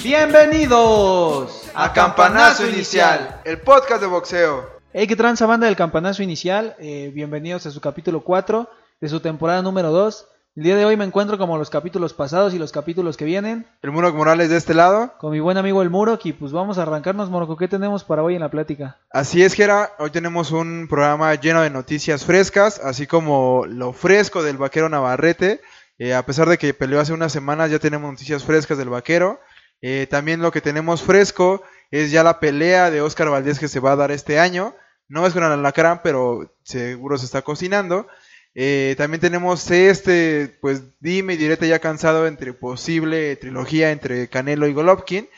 Bienvenidos a Campanazo Inicial, el podcast de boxeo. Hey, qué tranza banda del Campanazo Inicial. Eh, bienvenidos a su capítulo 4 de su temporada número 2. El día de hoy me encuentro como los capítulos pasados y los capítulos que vienen. El Muro Morales de este lado. Con mi buen amigo el Muro, y pues vamos a arrancarnos, Morco. ¿Qué tenemos para hoy en la plática? Así es, Gera. Hoy tenemos un programa lleno de noticias frescas, así como lo fresco del vaquero Navarrete. Eh, a pesar de que peleó hace unas semanas, ya tenemos noticias frescas del vaquero. Eh, también lo que tenemos fresco es ya la pelea de Oscar Valdés que se va a dar este año. No es con alacrán, pero seguro se está cocinando. Eh, también tenemos este, pues dime y direte ya cansado entre posible trilogía entre Canelo y Golovkin.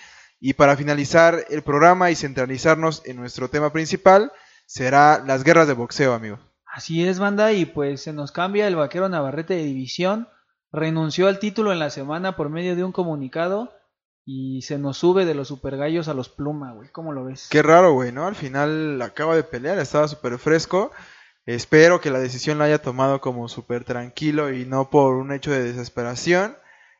Y para finalizar el programa y centralizarnos en nuestro tema principal, será las guerras de boxeo, amigo. Así es, banda, y pues se nos cambia el vaquero Navarrete de división. Renunció al título en la semana por medio de un comunicado y se nos sube de los super gallos a los pluma, güey. ¿Cómo lo ves? Qué raro, güey, ¿no? Al final acaba de pelear, estaba súper fresco. Espero que la decisión la haya tomado como súper tranquilo y no por un hecho de desesperación.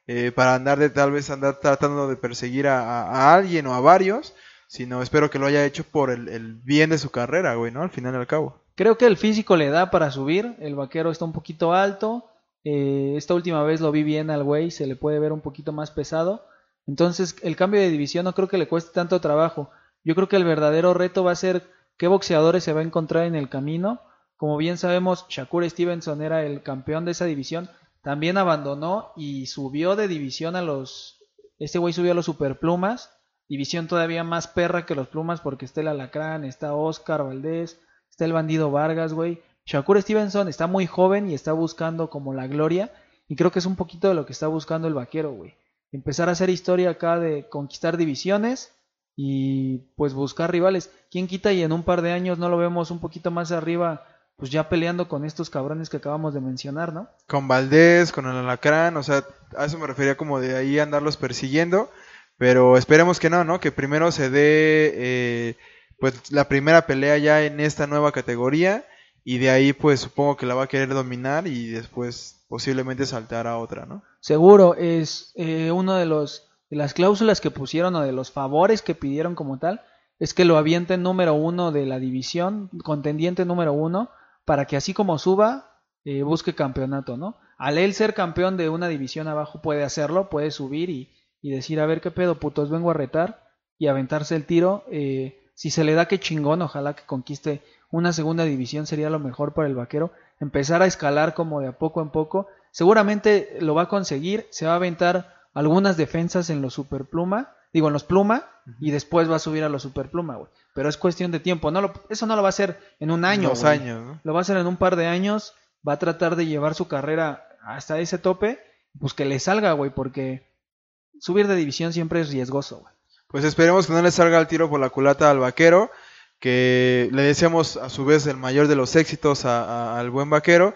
Eh, para andar de tal vez andar tratando de perseguir a, alguien o a varios, sino espero que lo haya hecho por el, bien de su carrera, güey, ¿no? Al final y al cabo. Creo que el físico le da para subir, el vaquero está un poquito alto, eh, esta última vez lo vi bien al güey, se le puede ver un poquito más pesado, entonces, el cambio de división no creo que le cueste tanto trabajo. Yo creo que el verdadero reto va a ser qué boxeadores se va a encontrar en el camino. Como bien sabemos, Shakur Stevenson era el campeón de esa división. También abandonó y subió de división a los... Este güey subió a los superplumas. División todavía más perra que los plumas porque está el alacrán, está Oscar Valdés, está el bandido Vargas, güey. Shakur Stevenson está muy joven y está buscando como la gloria. Y creo que es un poquito de lo que está buscando el vaquero, güey empezar a hacer historia acá de conquistar divisiones y pues buscar rivales. ¿Quién quita y en un par de años no lo vemos un poquito más arriba, pues ya peleando con estos cabrones que acabamos de mencionar, ¿no? Con Valdés, con el Alacrán, o sea, a eso me refería como de ahí andarlos persiguiendo, pero esperemos que no, ¿no? Que primero se dé eh, pues la primera pelea ya en esta nueva categoría y de ahí pues supongo que la va a querer dominar y después posiblemente saltar a otra, ¿no? Seguro, es eh, uno de los de las cláusulas que pusieron o de los favores que pidieron como tal, es que lo avienten número uno de la división, contendiente número uno, para que así como suba, eh, busque campeonato, ¿no? Al él ser campeón de una división abajo puede hacerlo, puede subir y, y decir, a ver qué pedo, putos, vengo a retar y aventarse el tiro. Eh, si se le da que chingón, ojalá que conquiste una segunda división sería lo mejor para el vaquero empezar a escalar como de a poco en poco. Seguramente lo va a conseguir, se va a aventar algunas defensas en los superpluma, digo en los pluma, y después va a subir a los superpluma, güey. Pero es cuestión de tiempo, no lo, eso no lo va a hacer en un año. Dos años, ¿no? Lo va a hacer en un par de años, va a tratar de llevar su carrera hasta ese tope, pues que le salga, güey, porque subir de división siempre es riesgoso, güey. Pues esperemos que no le salga el tiro por la culata al vaquero que le deseamos a su vez el mayor de los éxitos al buen vaquero.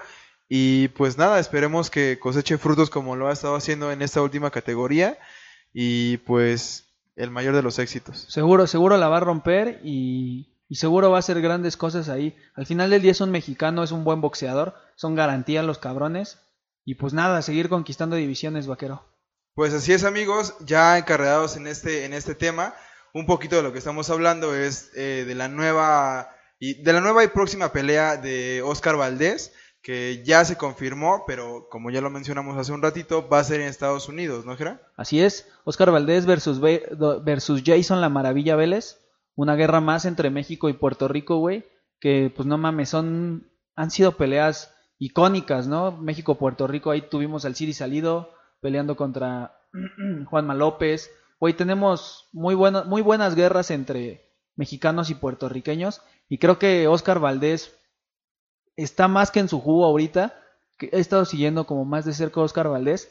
Y pues nada, esperemos que coseche frutos como lo ha estado haciendo en esta última categoría. Y pues el mayor de los éxitos. Seguro, seguro la va a romper y, y seguro va a hacer grandes cosas ahí. Al final del día es un mexicano, es un buen boxeador, son garantías los cabrones. Y pues nada, seguir conquistando divisiones, vaquero. Pues así es amigos, ya encarregados en este, en este tema un poquito de lo que estamos hablando es eh, de la nueva y de la nueva y próxima pelea de Oscar Valdés que ya se confirmó, pero como ya lo mencionamos hace un ratito, va a ser en Estados Unidos, ¿no, Gera? Así es, Oscar Valdés versus, versus Jason La Maravilla Vélez, una guerra más entre México y Puerto Rico, güey, que pues no mames, son, han sido peleas icónicas, ¿no? México-Puerto Rico, ahí tuvimos al Ciri Salido peleando contra Juanma López, Güey, tenemos muy, muy buenas guerras entre mexicanos y puertorriqueños. Y creo que Oscar Valdés está más que en su jugo ahorita. Que he estado siguiendo como más de cerca a Oscar Valdés.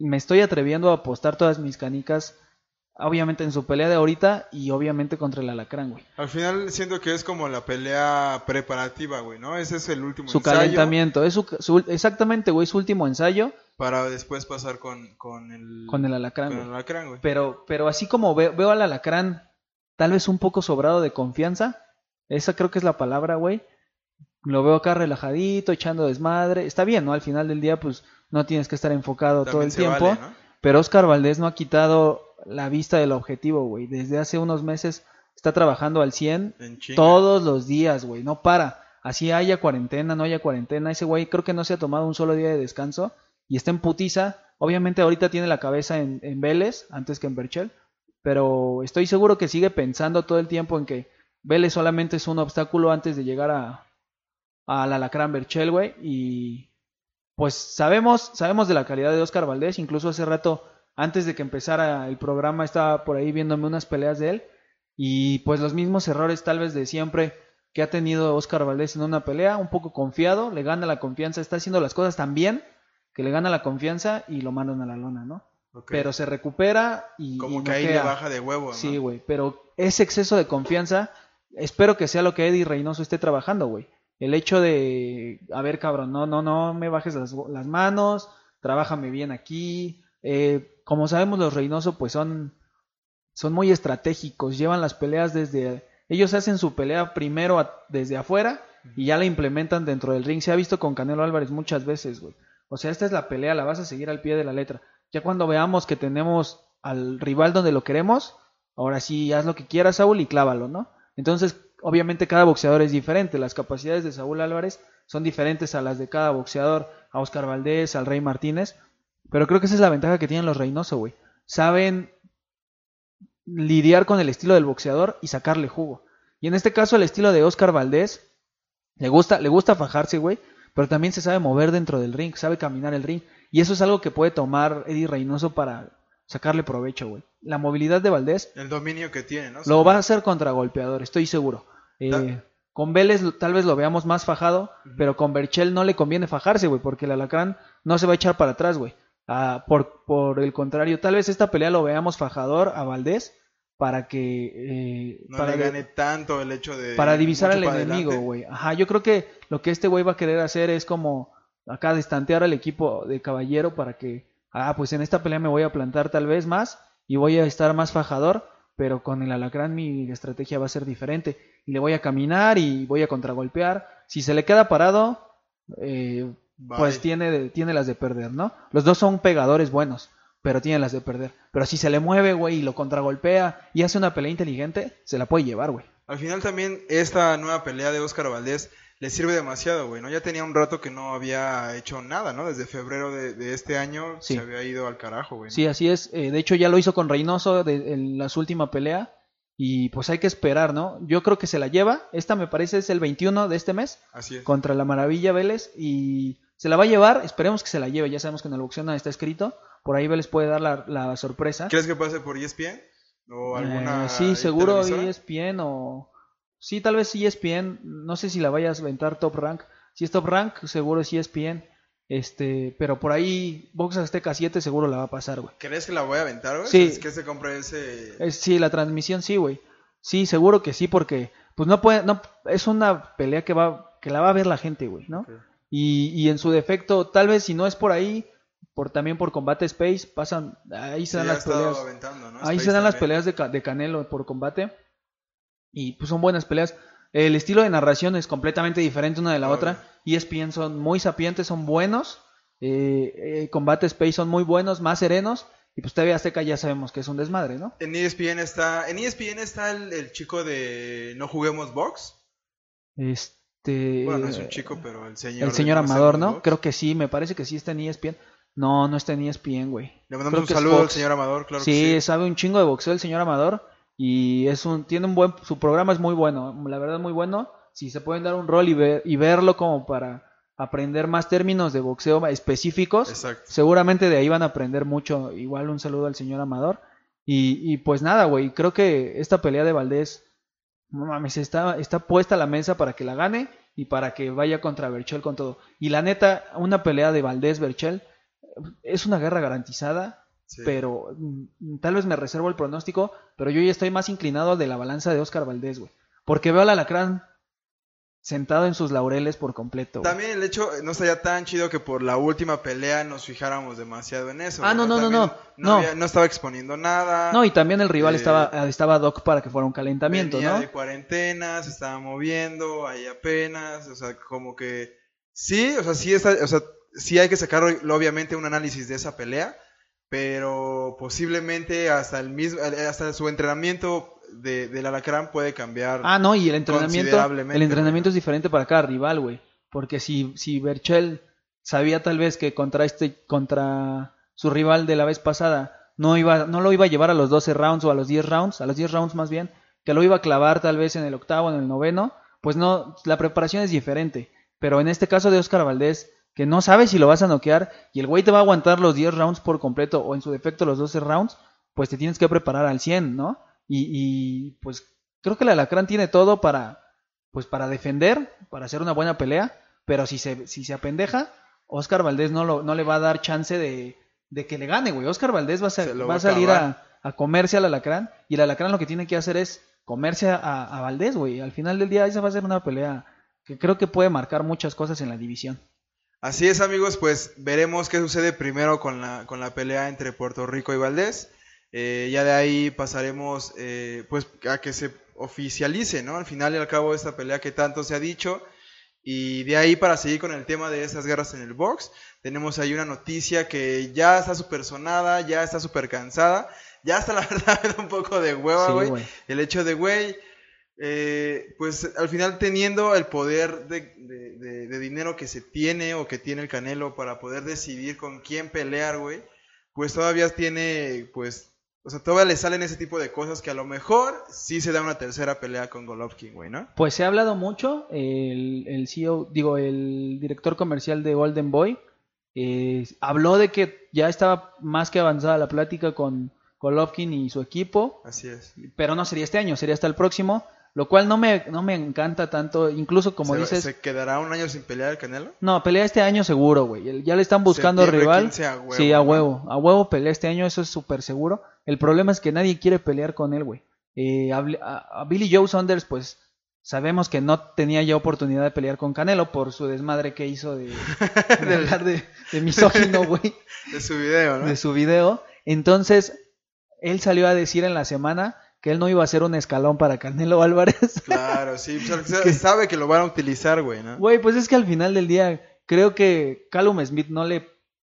Y me estoy atreviendo a apostar todas mis canicas. Obviamente en su pelea de ahorita y obviamente contra el alacrán, güey. Al final siento que es como la pelea preparativa, güey, ¿no? Ese es el último su calentamiento. Es su, exactamente, güey, su último ensayo para después pasar con, con el con el alacrán, con el alacrán güey. Pero, pero así como veo, al alacrán tal vez un poco sobrado de confianza, Esa creo que es la palabra, güey. Lo veo acá relajadito, echando desmadre. Está bien, ¿no? Al final del día, pues no tienes que estar enfocado todo el tiempo. vale, ¿no? Pero Oscar Valdés no ha quitado la vista del objetivo, güey. Desde hace unos meses está trabajando al 100 En chinga. todos los días, güey. No para. Así haya cuarentena, no haya cuarentena. Ese güey creo que no se ha tomado un solo día de descanso y está en putiza. Obviamente ahorita tiene la cabeza en, en Vélez antes que en Berchel. Pero estoy seguro que sigue pensando todo el tiempo en que Vélez solamente es un obstáculo antes de llegar a, al Alacrán Berchel, güey. Y pues sabemos, sabemos de la calidad de Oscar Valdés. Incluso hace rato, antes de que empezara el programa, estaba por ahí viéndome unas peleas de él. Y pues los mismos errores tal vez de siempre que ha tenido Oscar Valdés en una pelea, un poco confiado, le gana la confianza, está haciendo las cosas tan bien que le gana la confianza y lo mandan a la lona, ¿no? Pero se recupera y... Como y que ahí le baja de huevo, ¿no? Sí, güey, pero ese exceso de confianza, espero que sea lo que Eddie Reynoso esté trabajando, güey. El hecho de, a ver, cabrón, no, no, no me bajes las, las manos, trabájame bien aquí. Eh, como sabemos, los Reynoso, pues son, son muy estratégicos, llevan las peleas desde, ellos hacen su pelea primero desde afuera y ya la implementan dentro del ring. Se ha visto con Canelo Álvarez muchas veces, güey. O sea, esta es la pelea, la vas a seguir al pie de la letra. Ya cuando veamos que tenemos al rival donde lo queremos, ahora sí haz lo que quieras, Saúl, y clávalo, ¿no? Entonces, obviamente cada boxeador es diferente. Las capacidades de Saúl Álvarez son diferentes a las de cada boxeador, a Oscar Valdés, al Rey Martínez. Pero creo que esa es la ventaja que tienen los Reynoso, güey. Saben lidiar con el estilo del boxeador y sacarle jugo. Y en este caso el estilo de Oscar Valdés le gusta, le gusta fajarse, güey, pero también se sabe mover dentro del ring, sabe caminar el ring. Y eso es algo que puede tomar Eddie Reynoso para sacarle provecho, güey. La movilidad de Valdés El dominio que tiene, ¿no? lo va a hacer contra golpeador, estoy seguro. Eh, con Vélez tal vez lo veamos más fajado, pero con Berchel no le conviene fajarse, güey, porque el alacrán no se va a echar para atrás, güey. Ah, por, por el contrario, tal vez esta pelea lo veamos fajador a Valdés para que... eh, No para le gane tanto el hecho de... para divisar al para enemigo, güey. Ajá, yo creo que lo que este güey va a querer hacer es como acá destantear al equipo de caballero para que, ah, pues en esta pelea me voy a plantar tal vez más y voy a estar más fajador, pero con el alacrán mi estrategia va a ser diferente. Y le voy a caminar y voy a contragolpear. Si se le queda parado, eh, pues tiene, tiene las de perder, ¿no? Los dos son pegadores buenos, pero tiene las de perder. Pero si se le mueve, güey, y lo contragolpea y hace una pelea inteligente, se la puede llevar, güey. Al final también esta nueva pelea de Oscar Valdés le sirve demasiado, güey, ¿no? Ya tenía un rato que no había hecho nada, ¿no? Desde febrero de, de este año Sí. se había ido al carajo, güey. Sí, así es. Eh, de hecho, ya lo hizo con Reynoso de- en la su última pelea. Y pues hay que esperar, ¿no? Yo creo que se la lleva. Esta me parece es el 21 de este mes Así es. contra la Maravilla Vélez. Y se la va a llevar. Esperemos que se la lleve. Ya sabemos que en el boxeo no está escrito. Por ahí Vélez puede dar la, la sorpresa. ¿Crees que pase por E ESPN? ¿O alguna Eh, sí, seguro? ESPN o... Sí, tal vez ESPN. No sé si la vayas a aventar Top Rank. Si es Top Rank, seguro es ESPN. Este, pero por ahí Box Azteca 7 seguro la va a pasar, güey. ¿Crees que la voy a aventar, güey? Sí. ¿Es que se compre ese...? Es- sí, la transmisión sí, güey. Sí, seguro que sí, porque pues no puede, no, es una pelea que va, que la va a ver la gente, güey, ¿no? Y, y en su defecto, tal vez si no es por ahí, por también por combate space, pasan, ahí se Sí, dan las peleas, ahí Space se dan las peleas de, de Canelo por combate y pues son buenas peleas. El estilo de narración es completamente diferente una de la otra. ESPN son muy sapientes, son buenos. Eh, eh, combate space son muy buenos, más serenos. Y pues TV Azteca ya sabemos que es un desmadre, ¿no? En ESPN está, en ESPN está el, el chico de No Juguemos Box. Este. Bueno, no es un chico, pero el señor. El señor Amador, ¿no? Box. Creo que sí, me parece que sí está en ESPN. No, no está en ESPN, güey. Le mandamos creo un saludo al señor Amador, claro sí, que sí. sabe un chingo de boxeo el señor Amador y es un tiene un buen su programa es muy bueno, la verdad muy bueno. Si se pueden dar un rol y ver y verlo como para aprender más términos de boxeo específicos, Exacto. seguramente de ahí van a aprender mucho. Igual un saludo al señor Amador. Y, y pues nada, güey, creo que esta pelea de Valdés, no mames, está, está puesta a la mesa para que la gane y para que vaya contra Berchel con todo. Y la neta, una pelea de Valdés-Berchel es una guerra garantizada, Sí. pero mm, tal vez me reservo el pronóstico, pero yo ya estoy más inclinado de la balanza de Oscar Valdés, güey. Porque veo al Alacrán sentado en sus laureles por completo. güey. También el hecho, no estaría tan chido que por la última pelea nos fijáramos demasiado en eso. Ah, no, no, no, no, no. había- no estaba exponiendo nada. No, y también el rival Eh, estaba, estaba Doc para que fuera un calentamiento, venía ¿no? de cuarentena, se estaba moviendo, ahí apenas, o sea, como que sí, o sea, sí está, o sea, sí hay que sacar obviamente un análisis de esa pelea, pero posiblemente hasta el mismo, hasta su entrenamiento de, del alacrán puede cambiar. Ah, no, y el entrenamiento, el entrenamiento es diferente para cada rival, güey. Porque si, si Berchel sabía tal vez que contra este, contra su rival de la vez pasada, no iba, no lo iba a llevar a los 12 rounds o a los 10 rounds, a los 10 rounds más bien, que lo iba a clavar tal vez en el octavo, en el noveno, pues no, la preparación es diferente. Pero en este caso de Oscar Valdés, que no sabe si lo vas a noquear y el güey te va a aguantar los 10 rounds por completo o en su defecto los 12 rounds, pues te tienes que preparar al 100, ¿no? Y, y pues creo que el Alacrán tiene todo para pues para defender, para hacer una buena pelea, pero si se si se apendeja, Oscar Valdés no lo no le va a dar chance de, de que le gane, güey. Oscar Valdés va a, va va a salir a, a comerse al Alacrán y el Alacrán lo que tiene que hacer es comerse a, a Valdés, güey. Al final del día esa va a ser una pelea que creo que puede marcar muchas cosas en la división. Así es, amigos, pues veremos qué sucede primero con la, con la pelea entre Puerto Rico y Valdés. Eh, ya de ahí pasaremos eh, pues a que se oficialice, ¿no? Al final y al cabo esta pelea que tanto se ha dicho. Y de ahí para seguir con el tema de estas guerras en el box, tenemos ahí una noticia que ya está súper sonada, ya está súper cansada, ya hasta la verdad me da un poco de hueva, güey. El hecho de, güey, eh, pues al final teniendo el poder de, de- de- de dinero que se tiene o que tiene el Canelo para poder decidir con quién pelear, güey, pues todavía tiene, pues, o sea, todavía le salen ese tipo de cosas que a lo mejor sí se da una tercera pelea con Golovkin, güey, ¿no? Pues se ha hablado mucho, el, el CEO, digo, el director comercial de Golden Boy, eh, habló de que ya estaba más que avanzada la plática con Golovkin y su equipo, Así es. pero no sería este año, sería hasta el próximo, lo cual no me, no me encanta tanto, incluso como ¿Se, dices, ¿Se quedará un año sin pelear el Canelo? no, pelea este año seguro, güey, ya le están buscando rival, 15 a huevo, sí, a ¿no? huevo, a huevo pelea este año, eso es súper seguro, el problema es que nadie quiere pelear con él, güey, Eh, a, a- a Billy Joe Saunders, pues, sabemos que no tenía ya oportunidad de pelear con Canelo por su desmadre que hizo de, de hablar de, de misógino, güey, De su video, ¿no? de su video. Entonces, él salió a decir en la semana que él no iba a hacer un escalón para Canelo Álvarez. Claro, sí, sea, sabe que lo van a utilizar, güey, ¿no? Güey, pues es que al final del día creo que Callum Smith no le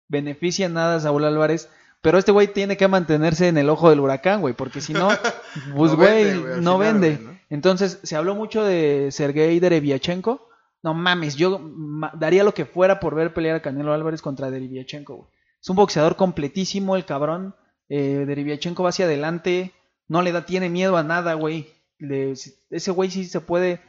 beneficia nada a Saúl Álvarez, pero este güey tiene que mantenerse en el ojo del huracán, güey, porque si no, pues No güey, vende, güey, no final, vende. güey, ¿no? Entonces, se habló mucho de Sergei Derevyachenko. No mames, yo ma- daría lo que fuera por ver pelear a Canelo Álvarez contra Derevyachenko, güey. Es un boxeador completísimo el cabrón. Eh, Derevyachenko va hacia adelante, no le da, tiene miedo a nada, güey. Le- ese güey sí se puede.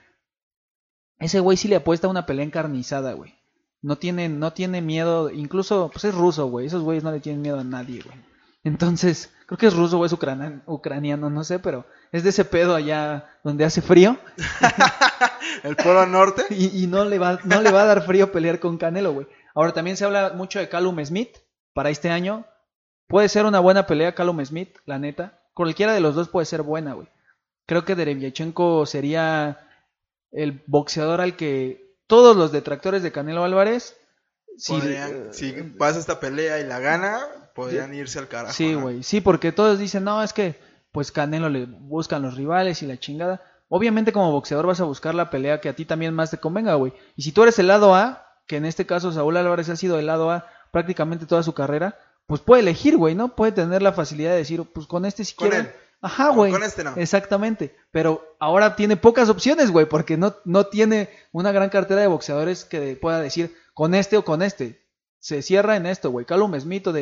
Ese güey sí le apuesta a una pelea encarnizada, güey. No tiene, no tiene miedo, incluso, pues es ruso, güey. Esos güeyes no le tienen miedo a nadie, güey. Entonces, creo que es ruso o es ucraniano, no sé, pero es de ese pedo allá donde hace frío El Polo Norte. y, y no, le va, no le va a dar frío pelear con Canelo, güey. Ahora también se habla mucho de Callum Smith para este año. Puede ser una buena pelea Callum Smith, la neta. Cualquiera de los dos puede ser buena, güey. Creo que Derevyachenko sería el boxeador al que todos los detractores de Canelo Álvarez si- podrían- eh, si pasa esta pelea y la gana, podrían irse al carajo. Sí, ¿no? güey, sí, porque todos dicen, no, es que pues Canelo le buscan los rivales y la chingada. Obviamente como boxeador vas a buscar la pelea que a ti también más te convenga, güey. Y si tú eres el lado A, que en este caso Saúl Álvarez ha sido el lado A prácticamente toda su carrera, pues puede elegir, güey, ¿no? Puede tener la facilidad de decir, pues con este si él. Ajá, güey. con este no. Exactamente. Pero ahora tiene pocas opciones, güey, porque no, no tiene una gran cartera de boxeadores que pueda decir con este o con este. Se cierra en esto, güey. Callum Smith o.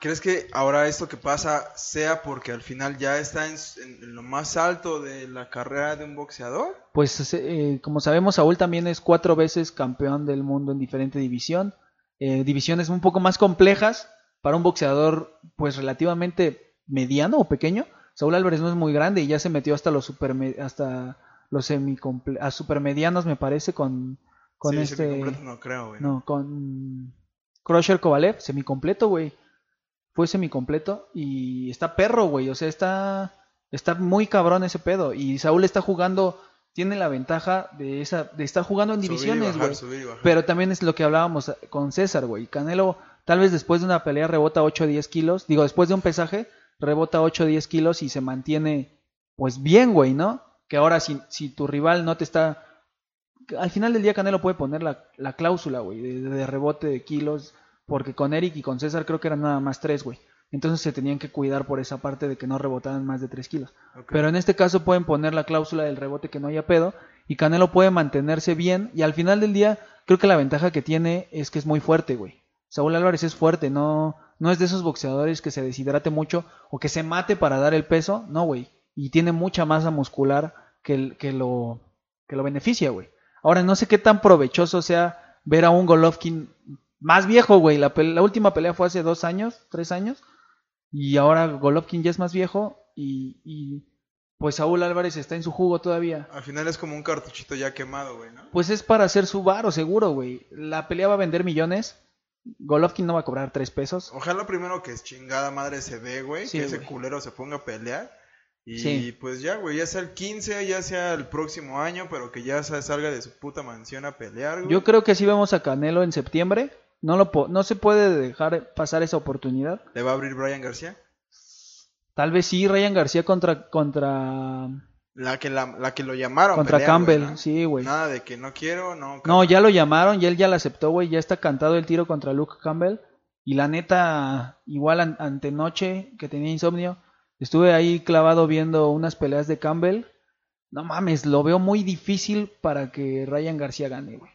¿Crees que ahora esto que pasa sea porque al final ya está en, en- en lo más alto de la carrera de un boxeador? Pues eh, como sabemos, Saúl también es cuatro veces campeón del mundo en diferente división. Eh, divisiones un poco más complejas para un boxeador pues relativamente mediano o pequeño. Saúl Álvarez no es muy grande y ya se metió hasta los super hasta los semicomple a supermedianos me parece con con Sí, este no creo, güey. no con Crusher Kovalev semicompleto güey fue semicompleto y está perro güey o sea está está muy cabrón ese pedo y Saúl está jugando tiene la ventaja de esa de estar jugando en Subir divisiones, güey. Pero también es lo que hablábamos con César, güey. Canelo, tal vez después de una pelea rebota 8 o 10 kilos. Digo, después de un pesaje, rebota 8 o 10 kilos y se mantiene, pues bien, güey, ¿no? Que ahora si, si tu rival no te está... Al final del día Canelo puede poner la, la cláusula, güey, de, de rebote de kilos. Porque con Eric y con César creo que eran nada más 3, güey. Entonces se tenían que cuidar por esa parte de que no rebotaran más de 3 kilos. Pero en este caso pueden poner la cláusula del rebote que no haya pedo y Canelo puede mantenerse bien y al final del día creo que la ventaja que tiene es que es muy fuerte, güey. Saúl Álvarez es fuerte, no no es de esos boxeadores que se deshidrate mucho o que se mate para dar el peso, no, güey. Y tiene mucha masa muscular que, lo que lo beneficia, güey. Ahora no sé qué tan provechoso sea ver a un Golovkin más viejo, güey. La, la última pelea fue hace dos años, tres años. Y ahora Golovkin ya es más viejo y, y, pues Saúl Álvarez está en su jugo todavía. Al final es como un cartuchito ya quemado, güey, ¿no? Pues es para hacer su varo, seguro, güey. La pelea va a vender millones. Golovkin no va a cobrar tres pesos. Ojalá primero que es chingada madre se ve, güey, Sí, que ese güey. culero se ponga a pelear. Y Sí. pues ya, güey, ya sea el 15, ya sea el próximo año, pero que ya sa- salga de su puta mansión a pelear, güey. Yo creo que sí vemos a Canelo en septiembre. No, lo po- no se puede dejar pasar esa oportunidad. ¿Le va a abrir Brian García? Tal vez sí, Ryan García contra contra La que, la, la que lo llamaron. contra Campbell, sí, güey. Nada de que no quiero, no. No, ya lo llamaron y él ya la aceptó, güey. Ya está cantado el tiro contra Luke Campbell. Y la neta, igual an- ante noche que tenía insomnio, estuve ahí clavado viendo unas peleas de Campbell. No mames, lo veo muy difícil para que Ryan García gane, güey.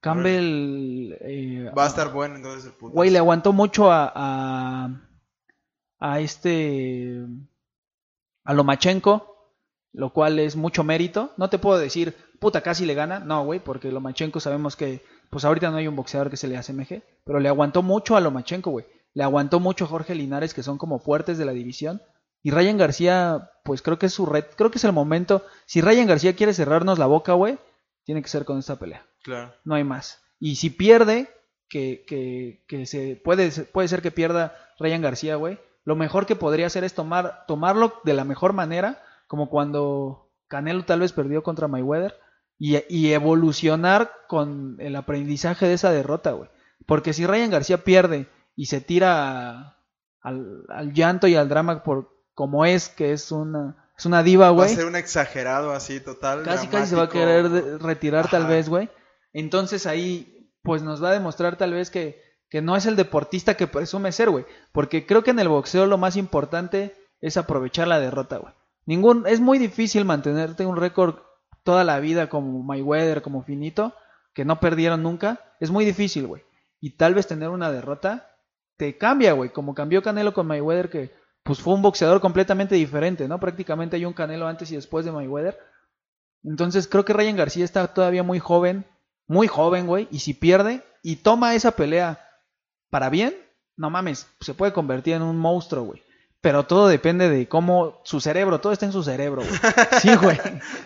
Campbell, eh, Va a estar bueno entonces el puto. güey, le aguantó mucho a, a, a este, a Lomachenko, lo cual es mucho mérito. No te puedo decir, puta, casi le gana. No, güey, porque Lomachenko sabemos que, pues ahorita no hay un boxeador que se le asemeje, pero le aguantó mucho a Lomachenko, güey. Le aguantó mucho a Jorge Linares, que son como fuertes de la división. Y Ryan García, pues creo que es su red, creo que es el momento. Si Ryan García quiere cerrarnos la boca, güey, tiene que ser con esta pelea Claro. no hay más. Y si pierde, que, que, que se puede, puede ser que pierda Ryan García, güey. Lo mejor que podría hacer es tomar, tomarlo de la mejor manera, como cuando Canelo tal vez perdió contra Mayweather, y, y evolucionar con el aprendizaje de esa derrota, güey. Porque si Ryan García pierde y se tira al, al llanto y al drama por como es, que es una, es una diva, Va a güey. ser un exagerado así, total. Casi casi se va a querer de- retirar tal vez, güey. Entonces ahí, pues nos va a demostrar tal vez que, que no es el deportista que presume ser, güey. Porque creo que en el boxeo lo más importante es aprovechar la derrota, güey. Ningún, es muy difícil mantenerte un récord toda la vida como Mayweather, como Finito, que no perdieron nunca. Es muy difícil, güey. Y tal vez tener una derrota te cambia, güey. Como cambió Canelo con Mayweather, que pues fue un boxeador completamente diferente, ¿no? Prácticamente hay un Canelo antes y después de Mayweather. Entonces creo que Ryan García está todavía muy joven, muy joven, güey, y si pierde y toma esa pelea para bien, no mames, se puede convertir en un monstruo, güey. Pero todo depende de cómo su cerebro, todo está en su cerebro, güey. Sí, güey.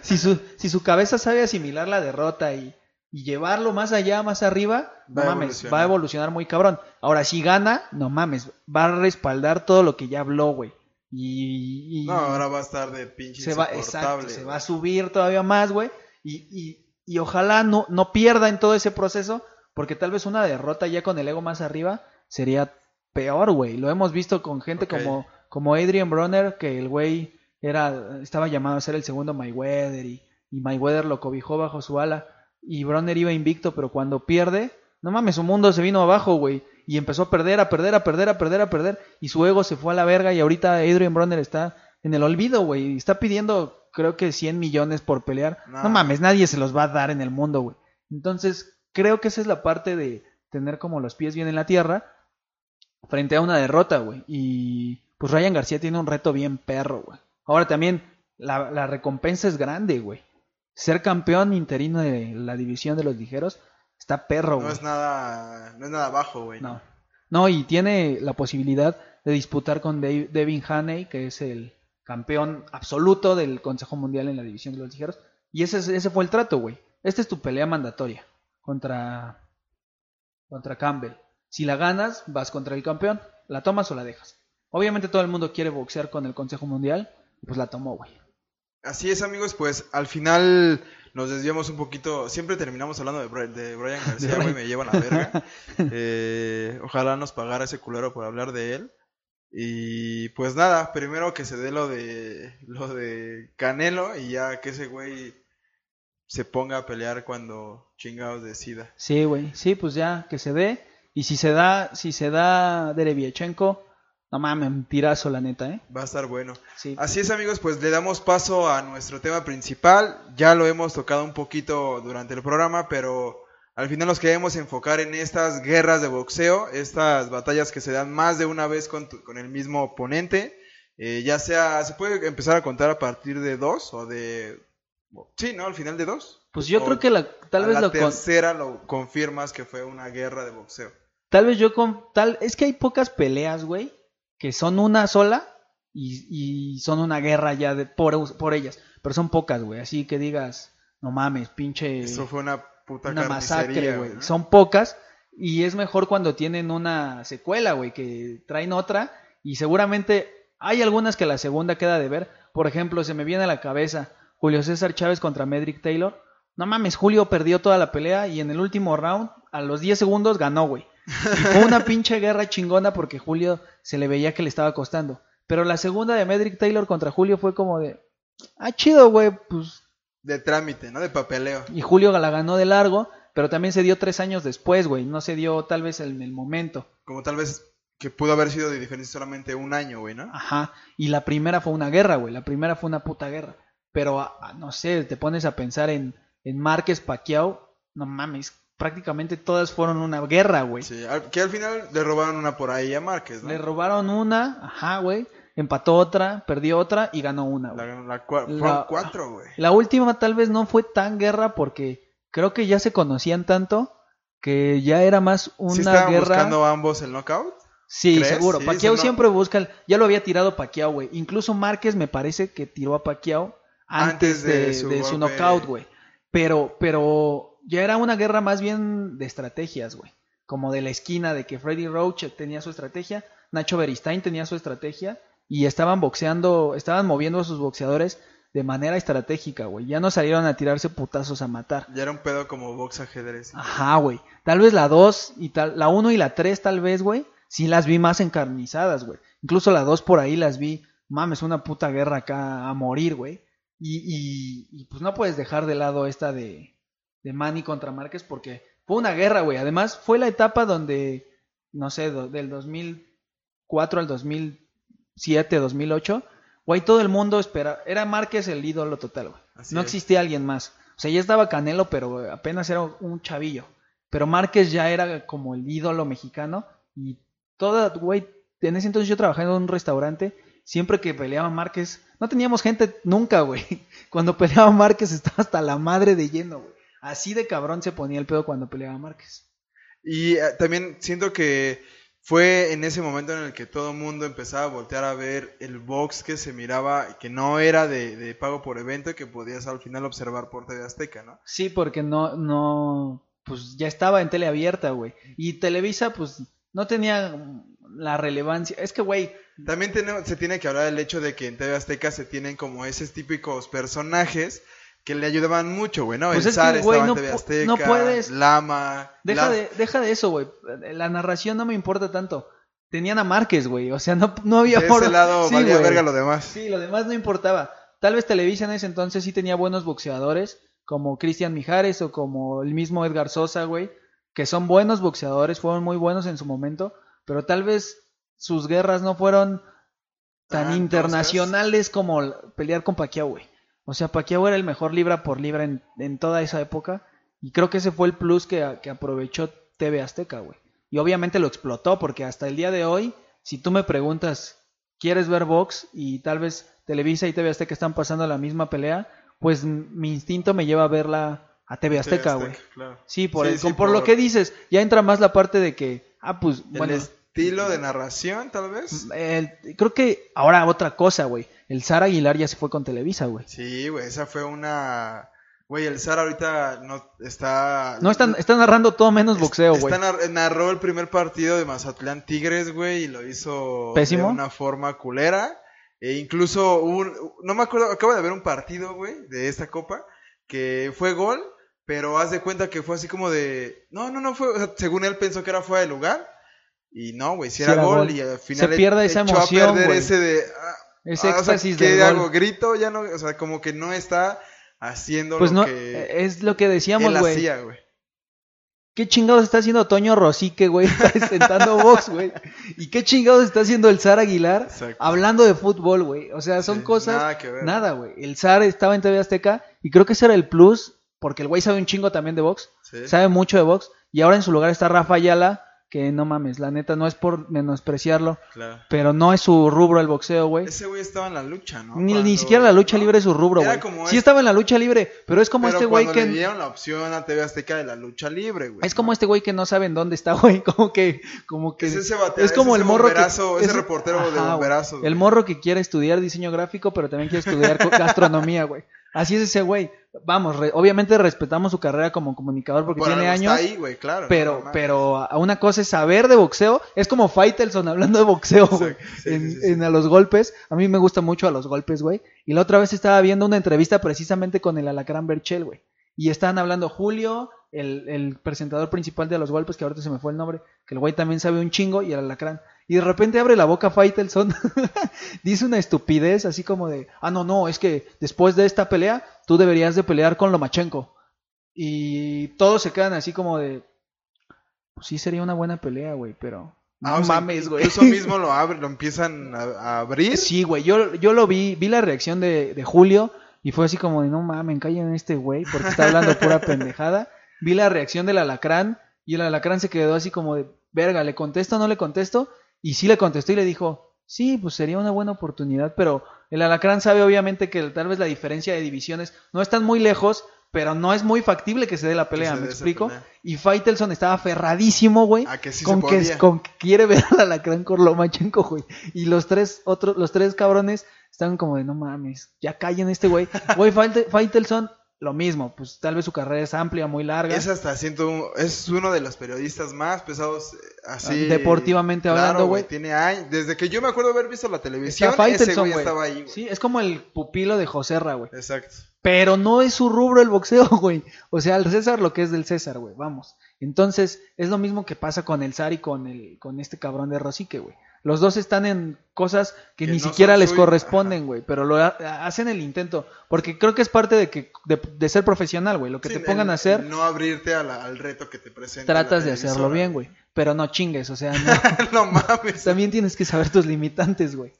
Si su, si su cabeza sabe asimilar la derrota y, y llevarlo más allá, más arriba, no Va a mames, va a evolucionar muy cabrón. Ahora, si gana, no mames, va a respaldar todo lo que ya habló, güey. Y, y- No, ahora va a estar de pinche se va, exacto, se va a subir todavía más, güey. Y, y, y ojalá no, no pierda en todo ese proceso, porque tal vez una derrota ya con el ego más arriba sería peor, güey. Lo hemos visto con gente como, como Adrian Bronner, que el güey era, estaba llamado a ser el segundo Mayweather y, y Mayweather lo cobijó bajo su ala. Y Bronner iba invicto, pero cuando pierde, no mames, su mundo se vino abajo, güey. Y empezó a perder, a perder, a perder, a perder, a perder. Y su ego se fue a la verga. Y ahorita Adrian Bronner está en el olvido, güey. y Está pidiendo, creo que 100 millones por pelear. No. No mames, nadie se los va a dar en el mundo, güey. Entonces, creo que esa es la parte de tener como los pies bien en la tierra frente a una derrota, güey. Y pues Ryan García tiene un reto bien perro, güey. Ahora también, la, la recompensa es grande, güey. Ser campeón interino de la división de los ligeros está perro, No güey. es nada, no es nada bajo, güey. No. No, y tiene la posibilidad de disputar con Dave- Devin Haney, que es el campeón absoluto del Consejo Mundial en la división de los ligeros. Y ese, es- ese fue el trato, güey. Esta es tu pelea mandatoria contra, contra Campbell. Si la ganas, vas contra el campeón. ¿La tomas o la dejas? Obviamente todo el mundo quiere boxear con el Consejo Mundial. Pues la tomó, güey. Así es, amigos, pues al final nos desviamos un poquito. Siempre terminamos hablando de, Bri- de Brian García, güey, me llevan a la verga. Eh, ojalá nos pagara ese culero por hablar de él. Y pues nada, primero que se dé lo de lo de Canelo y ya que ese güey se ponga a pelear cuando chingados decida. Sí, güey. Sí, pues ya, que se dé. Y si se da, si se da Dereviechenko, no mames, un tirazo, la neta, ¿eh? Va a estar bueno. Sí. Así es amigos, pues le damos paso a nuestro tema principal. Ya lo hemos tocado un poquito durante el programa, pero al final nos queremos enfocar en estas guerras de boxeo, estas batallas que se dan más de una vez con, tu- con el mismo oponente. Eh, ya sea, se puede empezar a contar a partir de dos o de... Sí, ¿no? Al final de dos. Pues yo O creo que la, tal a vez la lo con- tercera lo confirmas que fue una guerra de boxeo. tal vez yo con tal es que hay pocas peleas, güey, que son una sola y, y son una guerra ya de, por, por ellas, pero son pocas, güey, así que digas, no mames, pinche Eso fue una puta una masacre, güey. ¿no? Son pocas y es mejor cuando tienen una secuela, güey, que traen otra y seguramente hay algunas que la segunda queda de ver. Por ejemplo, se me viene a la cabeza Julio César Chávez contra Medrick Taylor. No mames, Julio perdió toda la pelea y en el último round, a los 10 segundos, ganó, güey. Y fue una pinche guerra chingona porque Julio se le veía que le estaba costando. Pero la segunda de Medrick Taylor contra Julio fue como de, ah, chido, güey, pues De trámite, ¿no? De papeleo. y Julio la ganó de largo, pero también se dio tres años después, güey. No se dio tal vez en el momento. Como tal vez que pudo haber sido de diferencia solamente un año, güey, ¿no? Ajá. Y la primera fue una guerra, güey. La primera fue una puta guerra. Pero, ah, no sé, te pones a pensar en, en Márquez Pacquiao. No mames, prácticamente todas fueron una guerra, güey. Sí, que al final le robaron una por ahí a Márquez, ¿no? Le robaron una, ajá, güey. Empató otra, perdió otra y ganó una, güey. La, la cua- La- fueron cuatro, güey. La última tal vez no fue tan guerra porque creo que ya se conocían tanto que ya era más una ¿Sí estaban guerra. buscando ambos el knockout? Sí, ¿Crees? seguro. Sí, Pacquiao no- siempre busca. el- Ya lo había tirado Pacquiao, güey. Incluso Márquez me parece que tiró a Pacquiao antes, Antes de de, su de su knockout, güey. Pero, pero ya era una guerra más bien de estrategias, güey. Como de la esquina, de que Freddy Roach tenía su estrategia, Nacho Beristain tenía su estrategia y estaban boxeando, estaban moviendo a sus boxeadores de manera estratégica, güey. Ya no salieron a tirarse putazos a matar. Ya era un pedo como box ajedrez. Ajá, güey. Tal vez la 2 y tal, la 1 y la 3 tal vez, güey, sí las vi más encarnizadas, güey. Incluso la 2 por ahí las vi, mames, una puta guerra acá a morir, güey. Y, y, y, pues no puedes dejar de lado esta de, de Manny contra Márquez porque fue una guerra, güey. Además fue la etapa donde, no sé, do- del 2004 al 2007, 2008, güey, todo el mundo espera, era Márquez el ídolo total, güey. No es. existía alguien más. O sea, ya estaba Canelo, pero apenas era un chavillo. Pero Márquez ya era como el ídolo mexicano. Y toda, güey, en ese entonces yo trabajaba en un restaurante. Siempre que peleaba Márquez, no teníamos gente nunca, güey. Cuando peleaba Márquez estaba hasta la madre de lleno, güey. Así de cabrón se ponía el pedo cuando peleaba Márquez. Y eh, también siento que fue en ese momento en el que todo el mundo empezaba a voltear a ver el box que se miraba, que no era de, de pago por evento, que podías al final observar por TV Azteca, ¿no? Sí, porque no, no, pues ya estaba en tele abierta, güey. Y Televisa, pues, no tenía la relevancia. Es que, güey, También se tiene que hablar del hecho de que en TV Azteca se tienen como esos típicos personajes que le ayudaban mucho, güey, ¿no? Pues el es que, Zar en TV pu- Azteca, no puedes- Lama, Deja de, deja de eso, güey. La narración no me importa tanto. Tenían a Márquez, güey. O sea, no, no había de forma- ese lado Sí, valía verga lo demás. Sí, lo demás no importaba. Tal vez Televisa en ese entonces sí tenía buenos boxeadores, como Cristian Mijares o como el mismo Edgar Sosa, güey, que son buenos boxeadores, fueron muy buenos en su momento, pero tal vez sus guerras no fueron tan internacionales como l- pelear con Pacquiao, güey. O sea, Pacquiao era el mejor libra por libra en, en toda esa época y creo que ese fue el plus que, que aprovechó TV Azteca, güey. Y obviamente lo explotó porque hasta el día de hoy, si tú me preguntas, ¿quieres ver box? Y tal vez Televisa y TV Azteca están pasando la misma pelea, pues mi instinto me lleva a verla a TV Azteca, güey. claro. Sí, por, Sí, el- sí, por, lo que dices, ya entra más la parte de que, ah, pues, El bueno, estilo de narración, tal vez. el- creo que ahora otra cosa, güey. El Sara Aguilar ya se fue con Televisa, güey. Sí, güey, esa fue una... Güey, el Zar ahorita no está... No, están, están narrando todo menos boxeo, güey. Está nar- narró el primer partido de Mazatlán Tigres, güey, y lo hizo Pésimo. de una forma culera. E incluso un, no me acuerdo, acabo de ver un partido, güey, de esta copa, que fue gol, pero haz de cuenta que fue así como de, no, no, no fue, o sea, según él pensó que era fuera de lugar, y no, güey, si Sí era, gol, gol. y al final Se pierde esa emoción, a perder güey. ese de, ah, Ese ah, o sea, éxtasis ¿qué del hago? gol. Grito, ya no, o sea, como que no está haciendo Pues lo no, que es lo que decíamos, güey. ¿Qué chingados está haciendo Toño Rosique, güey? Está sentando box, güey. ¿Y qué chingados está haciendo el Zar Aguilar Exacto. hablando de fútbol, güey? O sea, son Sí, cosas. nada que ver. Nada, güey. El Zar estaba en TV Azteca y creo que ese era el plus, porque el güey sabe un chingo también de box. Sí. Sabe mucho de box. Y ahora en su lugar está Rafa Ayala, que no mames, la neta no es por menospreciarlo, Claro. pero no es su rubro el boxeo, güey. Ese güey estaba en la lucha, ¿no? Ni, ni siquiera la lucha ¿no? libre es su rubro, güey. Sí es- estaba en la lucha libre, pero es como Pero este güey que... le dieron la opción a TV Azteca de la lucha libre, güey. Es como este güey que no sabe en dónde está, güey. Como que, como que Es ese es como es el ese morro que ese reportero de güey. bomberazos, El morro que quiere estudiar diseño gráfico, pero también quiere estudiar gastronomía, güey. Así es ese güey. Vamos, re- obviamente respetamos su carrera como comunicador porque Por tiene está años. ahí, güey, claro. pero, no pero a una cosa es saber de boxeo. Es como Faitelson hablando de boxeo, güey. Exacto, sí, en, sí, sí, sí. en a los golpes. A mí me gusta mucho a los golpes, güey. Y la otra vez estaba viendo una entrevista precisamente con el Alacrán Berchel, güey. Y estaban hablando Julio, el, el presentador principal de los golpes, que ahorita se me fue el nombre, que el güey también sabe un chingo, y el Alacrán. Y de repente abre la boca Faitelson, dice una estupidez así como de, ah, no, no, es que después de esta pelea, tú deberías de pelear con Lomachenko. Y todos se quedan así como de, pues sí sería una buena pelea, güey, pero... No Ah, mames, güey. Incluso mismo lo abre, lo empiezan a, a abrir. Sí, güey, yo, yo lo vi, vi la reacción de, de Julio y fue así como de, no mames, callen este güey porque está hablando pura pendejada. Vi la reacción del alacrán y el alacrán se quedó así como de, verga, ¿le contesto o no le contesto? Y sí le contestó y le dijo, sí, pues sería una buena oportunidad, pero el alacrán sabe obviamente que tal vez la diferencia de divisiones no están muy lejos, pero no es muy factible que se dé la pelea, ¿me explico? pelea. Y Faitelson estaba aferradísimo, güey sí con se que, con que quiere ver al alacrán con Lomachenko, güey. Y los tres otros, los tres cabrones están como de no mames, ya callen este güey. Güey, Faite- Faitelson, lo mismo, pues tal vez su carrera es amplia, muy larga. Es hasta siento es uno de los periodistas más pesados eh, así Deportivamente Claro, hablando, güey. Tiene años, desde que yo me acuerdo haber visto la televisión, ese güey estaba ahí, güey. Sí, es como el pupilo de Joserra, güey. Exacto. Pero no es su rubro el boxeo, güey. O sea, al César lo que es del César, güey. Vamos. Entonces, es lo mismo que pasa con el Zar y con el, con este cabrón de Rosique, güey. Los dos están en cosas que, Que ni no siquiera les corresponden, güey. Pero lo ha- hacen el intento. Porque creo que es parte de que, de, de ser profesional, güey. Lo que Sí, te pongan el- a hacer, No abrirte a la- al reto que te presenta. tratas de hacerlo bien, güey. Pero no chingues, o sea, no. no mames. También tienes que saber tus limitantes, güey.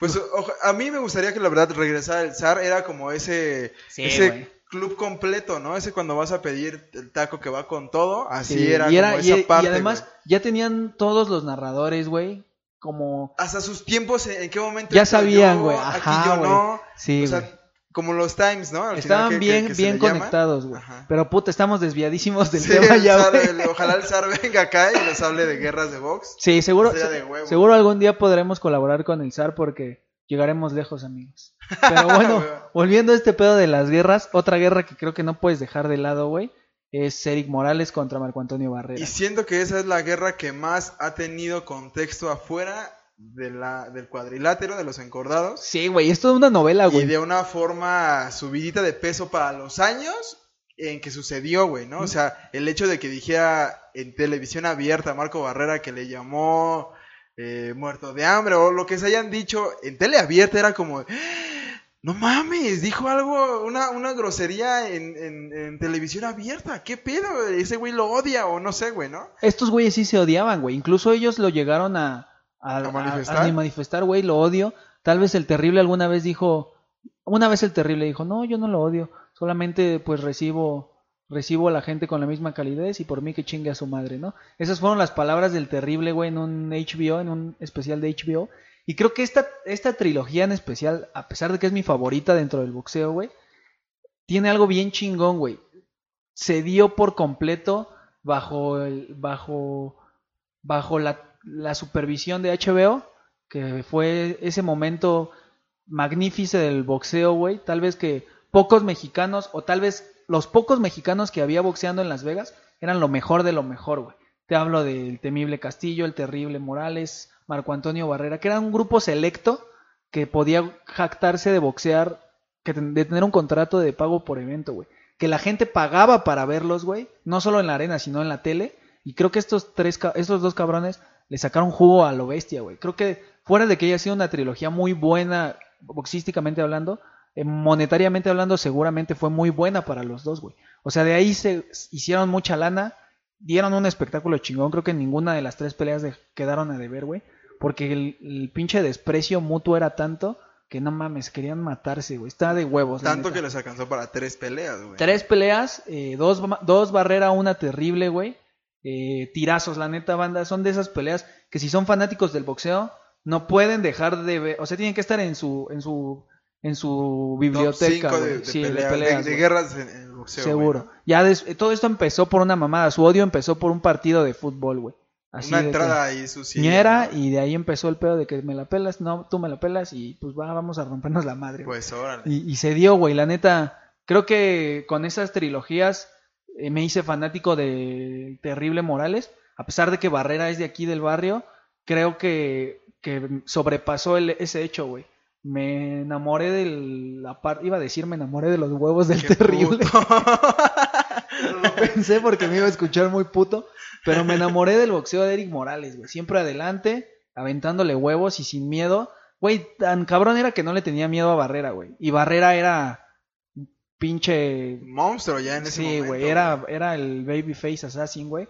Pues oja- a mí me gustaría que la verdad regresara el zar, era como ese, Sí, ese. Club completo, ¿no? Ese cuando vas a pedir el taco que va con todo, así Sí, era y, como esa y- y además, ya tenían todos los narradores, güey. Como hasta sus tiempos, en en qué momento Ya sabían, yo, güey, Aquí ajá, yo güey. no. Sí, o sea, como los times, ¿no? Al Estaban bien, que bien conectados, güey. Pero puta, estamos desviadísimos del Sí, tema ya, zar, el- ojalá el zar venga acá y nos hable de guerras de box. Sí, seguro, de seguro algún día podremos colaborar con el zar porque llegaremos lejos, amigos. Pero bueno, volviendo a este pedo de las guerras, otra guerra que creo que no puedes dejar de lado, güey, es Eric Morales contra Marco Antonio Barrera. Y siento que esa es la guerra que más ha tenido contexto afuera de la, del cuadrilátero, de los encordados. Sí, güey, esto es una novela, Y güey. de una forma subidita de peso para los años en que sucedió, güey, ¿no? O sea, el hecho de que dijera en televisión abierta Marco Barrera que le llamó eh, muerto de hambre o lo que se hayan dicho en tele abierta era como, "¡Ah! No mames, dijo algo, una, una grosería en, en- en televisión abierta, ¿qué pedo? Ese güey lo odia o no sé, güey, ¿no? Estos güeyes sí se odiaban, güey. Incluso ellos lo llegaron a, a, ¿A manifestar? a- a manifestar, güey, lo odio. Tal vez el terrible alguna vez dijo, una vez el terrible dijo, no, yo no lo odio, solamente pues recibo, recibo a la gente con la misma calidez y por mí que chingue a su madre, ¿no? Esas fueron las palabras del terrible, güey, en un HBO, en un especial de HBO. Y creo que esta, esta trilogía en especial, a pesar de que es mi favorita dentro del boxeo, güey, tiene algo bien chingón, güey. Se dio por completo bajo el, bajo, bajo la, la supervisión de HBO, que fue ese momento magnífico del boxeo, güey. Tal vez que pocos mexicanos, o tal vez los pocos mexicanos que había boxeando en Las Vegas, eran lo mejor de lo mejor, güey. Te hablo del temible Castillo, el terrible Morales, Marco Antonio Barrera, que era un grupo selecto que podía jactarse de boxear, que de tener un contrato de pago por evento, güey. Que la gente pagaba para verlos, güey. No solo en la arena, sino en la tele. Y creo que estos tres, estos dos cabrones le sacaron jugo a lo bestia, güey. Creo que fuera de que haya sido una trilogía muy buena, boxísticamente hablando, eh, monetariamente hablando, seguramente fue muy buena para los dos, güey. O sea, de ahí se hicieron mucha lana, dieron un espectáculo chingón. Creo que ninguna de las tres peleas de- quedaron a deber, güey. Porque el, el pinche desprecio mutuo era tanto que no mames, querían matarse, güey. Estaba de huevos. Tanto que les alcanzó para tres peleas, güey. Tres peleas, eh, dos, dos barrera, una terrible, güey. Eh, tirazos, la neta, banda. Son de esas peleas que si son fanáticos del boxeo, no pueden dejar de ver. O sea, tienen que estar en su, en su, en su Top biblioteca, cinco de, de Sí, peleas, de- peleas, de guerras en, boxeo. Seguro. Ya des- eh, todo esto empezó por una mamada. Su odio empezó por un partido de fútbol, güey. Así Una entrada ahí sucia. y de ahí empezó el pedo de que me la pelas, no, tú me la pelas y pues va, vamos a rompernos la madre. Pues órale. Y, y se dio, güey, la neta. Creo que con esas trilogías eh, me hice fanático de Terrible Morales. A pesar de que Barrera es de aquí del barrio, creo que, que sobrepasó el- ese hecho, güey. Me enamoré de la parte, iba a decir, me enamoré de los huevos del Qué terrible. puto. Lo pensé porque me iba a escuchar muy puto. Pero me enamoré del boxeo de Eric Morales, güey. Siempre adelante, aventándole huevos y sin miedo. Güey, tan cabrón era que no le tenía miedo a Barrera, güey. Y Barrera era pinche... Monstruo ya en ese Sí, momento. güey, era, era el Babyface Assassin, güey.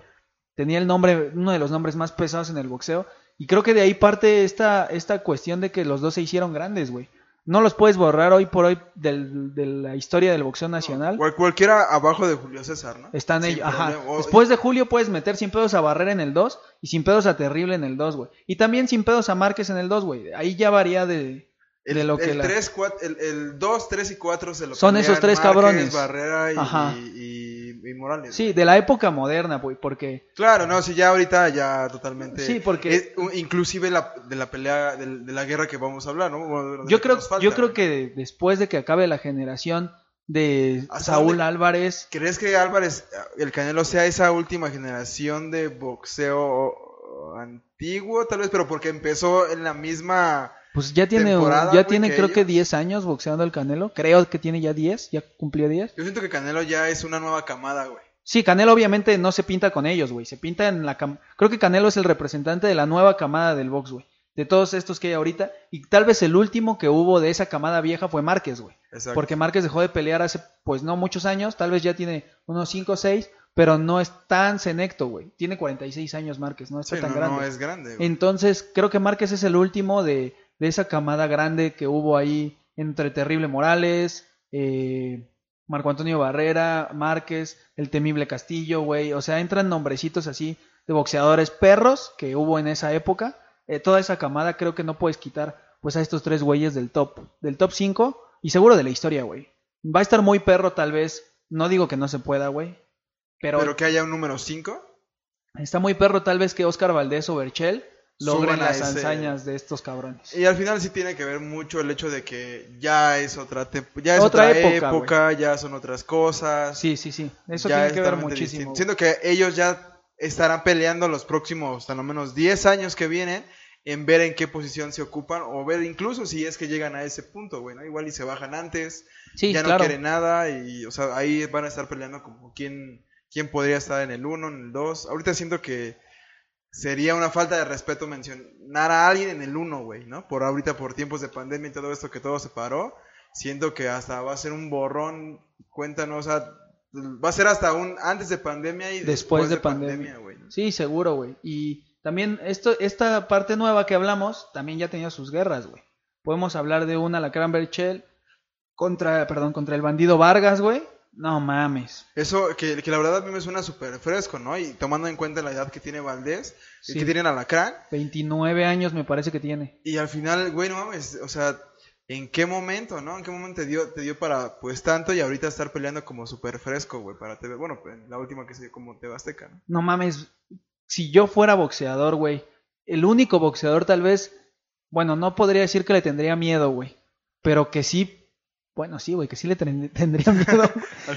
Tenía el nombre, uno de los nombres más pesados en el boxeo. Y creo que de ahí parte esta, esta cuestión de que los dos se hicieron grandes, güey. No los puedes borrar hoy por hoy del- de la historia del boxeo nacional. Cual- cualquiera abajo de Julio César, ¿no? Están Sin ellos, ajá. Después de Julio puedes meter sin pedos a Barrera en el 2 y sin pedos a Terrible en el 2, güey. Y también sin pedos a Márquez en el 2, güey. Ahí ya varía de, el, de lo que el, la- 3, 4, el, el 2, 3 y 4 se lo Son esos tres Márquez, cabrones. Barrera y, Ajá. y- y Morales. Sí, de la época moderna, güey, porque... Claro, no, sí, ya ahorita ya totalmente. Sí, porque- es inclusive la, de la pelea, de, de la guerra que vamos a hablar, ¿no? Bueno, Yo creo, falta, yo creo que después de que acabe la generación de ¿Hasta Saúl? Álvarez, ¿Crees que Álvarez, el Canelo, sea esa última generación de boxeo antiguo, tal vez, pero porque empezó en la misma... pues ya tiene, Temporada, ya güey, tiene que creo que ellos. 10 años boxeando el Canelo. Creo que tiene ya 10, ya cumplió 10. Yo siento que Canelo ya es una nueva camada, güey. Sí, Canelo obviamente no se pinta con ellos, güey. Se pinta en la cam- Creo que Canelo es el representante de la nueva camada del box, güey. De todos estos que hay ahorita. Y tal vez el último que hubo de esa camada vieja fue Márquez, güey. Exacto. Porque Márquez dejó de pelear hace, pues no muchos años. Tal vez ya tiene unos 5 o 6. Pero no es tan senecto, güey. Tiene 46 años Márquez, no está Sí, tan no, grande. no es grande, güey. Entonces, creo que Márquez es el último de, de esa camada grande que hubo ahí entre Terrible Morales, eh, Marco Antonio Barrera, Márquez, el temible Castillo, güey. O sea, entran nombrecitos así de boxeadores perros que hubo en esa época. Eh, toda esa camada creo que no puedes quitar pues a estos tres güeyes del top, del top 5 y seguro de la historia, güey. Va a estar muy perro tal vez, no digo que no se pueda, güey. Pero, Pero que haya un número 5. está muy perro tal vez que Oscar Valdés o Berchel logren las ese- hazañas de estos cabrones. Y al final sí tiene que ver mucho el hecho de que ya es otra temp- ya es Otra otra, época, época, ya son otras cosas. Sí, sí, sí. Eso tiene que ver muchísimo. Siento que ellos ya estarán peleando los próximos, a lo menos 10 años que vienen, en ver en qué posición se ocupan, o ver incluso si es que llegan a ese punto, güey, ¿no? Igual y se bajan antes, Sí, ya no claro. quieren nada, y, o sea, ahí van a estar peleando como quién, quién podría estar en el 1, en el 2. Ahorita siento que sería una falta de respeto mencionar a alguien en el 1, güey, ¿no? Por ahorita, por tiempos de pandemia y todo esto que todo se paró, siento que hasta va a ser un borrón, cuéntanos, o sea, va a ser hasta un antes de pandemia y Después después, de de, pandemia. güey. ¿no? Sí, seguro, güey. Y también esto, esta parte nueva que hablamos también ya tenía sus guerras, güey. Podemos hablar de una Lacran Berchel contra, perdón, contra el bandido Vargas, güey. No mames. Eso, que, que la verdad a mí me suena súper fresco, ¿no? Y tomando en cuenta la edad que tiene Valdés, y que tiene Alacrán, 29 años me parece que tiene. y al final, güey, no mames, o sea, ¿en qué momento, no? ¿En qué momento te dio, te dio para, pues, tanto y ahorita estar peleando como súper fresco, güey, para TV? Bueno, pues, la última que se dio como TV Azteca, ¿no? No mames. Si yo fuera boxeador, güey. El único boxeador tal vez. Bueno, no podría decir que le tendría miedo, güey. Pero que sí. Bueno, sí, güey, que sí le ten- tendría miedo.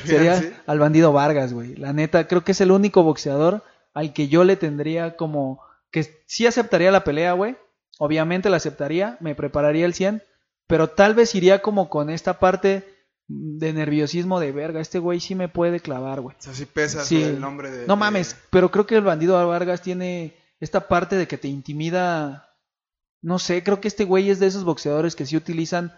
Sería sí. al bandido Vargas, güey. La neta, creo que es el único boxeador al que yo le tendría como que sí aceptaría la pelea, güey. Obviamente la aceptaría, me prepararía el 100, pero tal vez iría como con esta parte de nerviosismo de verga, este güey sí me puede clavar, güey. O sea, sí pesa Sí. el nombre de... No de- mames, pero creo que el bandido Vargas tiene esta parte de que te intimida. No sé, creo que este güey es de esos boxeadores que sí utilizan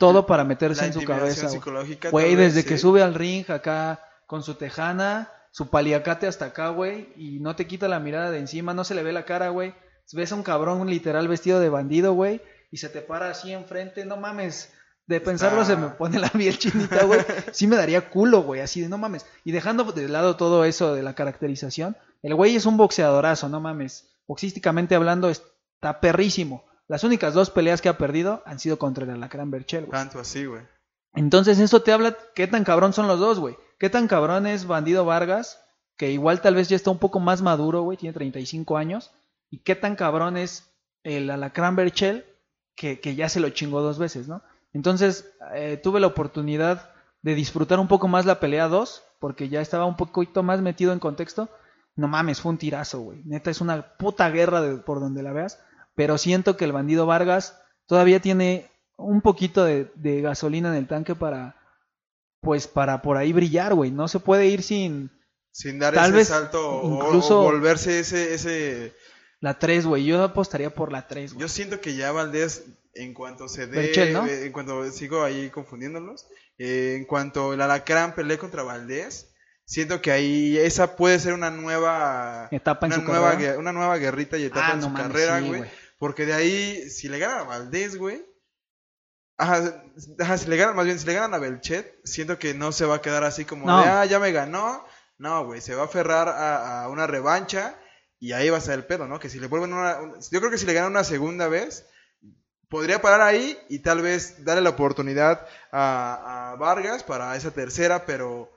todo para meterse la en su cabeza. güey. psicológica. Desde que sube al ring acá con su tejana, su paliacate hasta acá, güey, y no te quita la mirada de encima, no se le ve la cara, güey. Ves a un cabrón literal vestido de bandido, güey, y se te para así enfrente, no mames. De pensarlo se me pone la piel chinita, güey. Sí me daría culo, güey, así de no mames. Y dejando de lado todo eso de la caracterización, el güey es un boxeadorazo, no mames. Boxísticamente hablando, está perrísimo. Las únicas dos peleas que ha perdido han sido contra el Alacrán Berchel, güey. Tanto así, güey. Entonces eso te habla qué tan cabrón son los dos, güey. Qué tan cabrón es Bandido Vargas, que igual tal vez ya está un poco más maduro, güey, tiene 35 años. Y qué tan cabrón es el Alacrán Berchel, que, que ya se lo chingó dos veces, ¿no? Entonces eh, tuve la oportunidad de disfrutar un poco más la pelea 2, porque ya estaba un poquito más metido en contexto. No mames, fue un tirazo, güey. Neta, es una puta guerra de- por donde la veas. Pero siento que el bandido Vargas todavía tiene un poquito de, de gasolina en el tanque para, pues, para por ahí brillar, güey. No se puede ir sin Sin dar Tal ese vez salto o- incluso- o volverse ese, ese... la 3, güey. Yo apostaría por la 3, güey. Yo siento que ya Valdés, en cuanto se dé... Berchel, ¿no? eh, En cuanto sigo ahí confundiéndolos, eh, en cuanto el Alacrán pelee contra Valdés, siento que ahí esa puede ser una nueva... Etapa en una su nueva, carrera. una nueva guerrita y etapa Ah, en no su carrera, güey. Porque de ahí, si le ganan a Valdés, güey. Ajá, ajá, si le ganan, más bien, si le ganan a Belchet, siento que no se va a quedar así como No. de, ah, ya me ganó. No, güey, se va a aferrar a, a una revancha y ahí va a estar el pedo, ¿no? Que si le vuelven una. un- yo creo que si le ganan una segunda vez, podría parar ahí y tal vez darle la oportunidad a, a Vargas para esa tercera, pero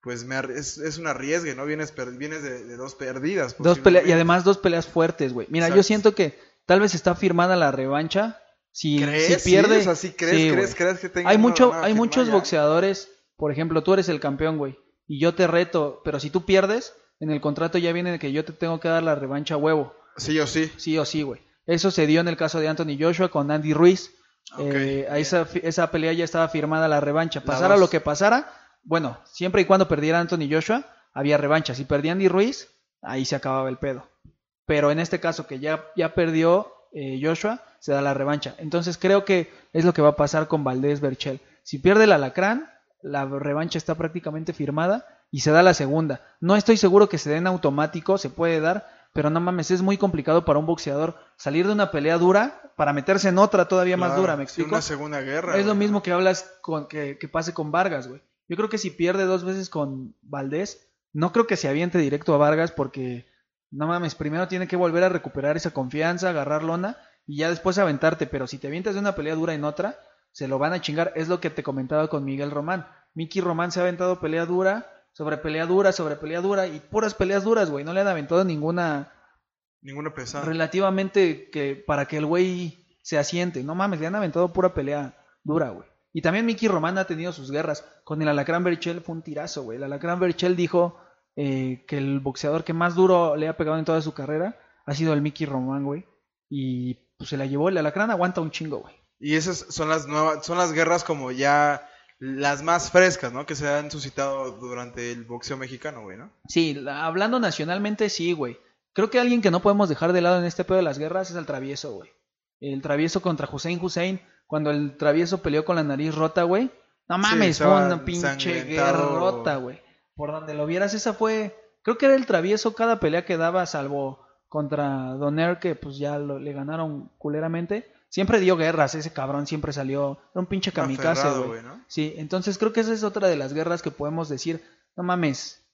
pues me, es, es un arriesgue, ¿no? Vienes, per- vienes de, de dos perdidas. Dos peleas, y además dos peleas fuertes, güey. Mira, yo siento que tal vez está firmada la revancha. Si, ¿Crees? si pierde. Sí, o sea, ¿sí crees, sí, crees, güey. crees que tenga hay mucho, una hay muchos ya? boxeadores, por ejemplo, tú eres el campeón, güey, y yo te reto, pero si tú pierdes, en el contrato ya viene que yo te tengo que dar la revancha a huevo, Sí o sí. sí o sí, güey. Eso se dio en el caso de Anthony Joshua con Andy Ruiz. Ok, Eh, a esa, pelea ya estaba firmada la revancha. Pasara lo que pasara, bueno, siempre y cuando perdiera Anthony Joshua, había revancha. Si perdía Andy Ruiz, ahí se acababa el pedo. Pero en este caso que ya, ya perdió eh, Joshua, se da la revancha. Entonces creo que es lo que va a pasar con Valdés Berchel. Si pierde el alacrán, la revancha está prácticamente firmada y se da la segunda. No estoy seguro que se den automático, se puede dar, pero no mames, es muy complicado para un boxeador salir de una pelea dura para meterse en otra todavía más dura, ¿me explico? Una segunda guerra. Es lo mismo que hablas con que, que pase con Vargas, güey. Yo creo que si pierde dos veces con Valdés, no creo que se aviente directo a Vargas porque, no mames, primero tiene que volver a recuperar esa confianza, agarrar lona y ya después aventarte. Pero si te avientas de una pelea dura en otra, se lo van a chingar. Es lo que te comentaba con Miguel Román. Miki Román se ha aventado pelea dura, sobre pelea dura, sobre pelea dura y puras peleas duras, güey. No le han aventado ninguna Ninguna pesada. relativamente que para que el güey se asiente. No mames, le han aventado pura pelea dura, güey. Y también Mickey Román ha tenido sus guerras. Con el Alacrán Berchel fue un tirazo, güey. El Alacrán Berchel dijo eh, que el boxeador que más duro le ha pegado en toda su carrera ha sido el Mickey Román, güey. Y pues se la llevó. El Alacrán aguanta un chingo, güey. Y esas son las nuevas, son las guerras como ya las más frescas, ¿no? Que se han suscitado durante el boxeo mexicano, güey, ¿no? Sí, la- hablando nacionalmente, sí, güey. Creo que alguien que no podemos dejar de lado en este pedo de las guerras es el travieso, güey. El travieso contra Hussein Hussein, cuando el travieso peleó con la nariz rota, güey. No mames, fue una pinche guerrota, güey. Por donde lo vieras, esa fue. Creo que era el travieso cada pelea que daba, salvo contra Doner, que pues ya lo- le ganaron culeramente. Siempre dio guerras, ese cabrón siempre salió. Era un pinche kamikaze, güey. ¿no? Sí, entonces creo que esa es otra de las guerras que podemos decir, no mames.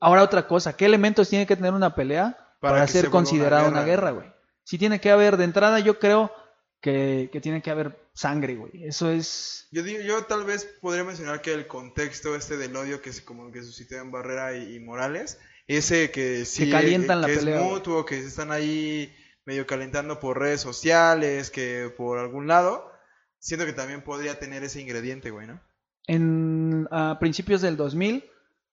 Ahora otra cosa, ¿qué elementos tiene que tener una pelea Para para, que se ser considerada una guerra, guerra, güey? Si tiene que haber, de entrada yo creo que, que tiene que haber sangre, güey. Eso es... Yo, digo- yo tal vez podría mencionar que el contexto este del odio que se, como que suscitó en Barrera y, y Morales, ese que sí calientan que es mutuo, que se están ahí medio calentando por redes sociales, que por algún lado, siento que también podría tener ese ingrediente, güey, ¿no? En a principios del 2000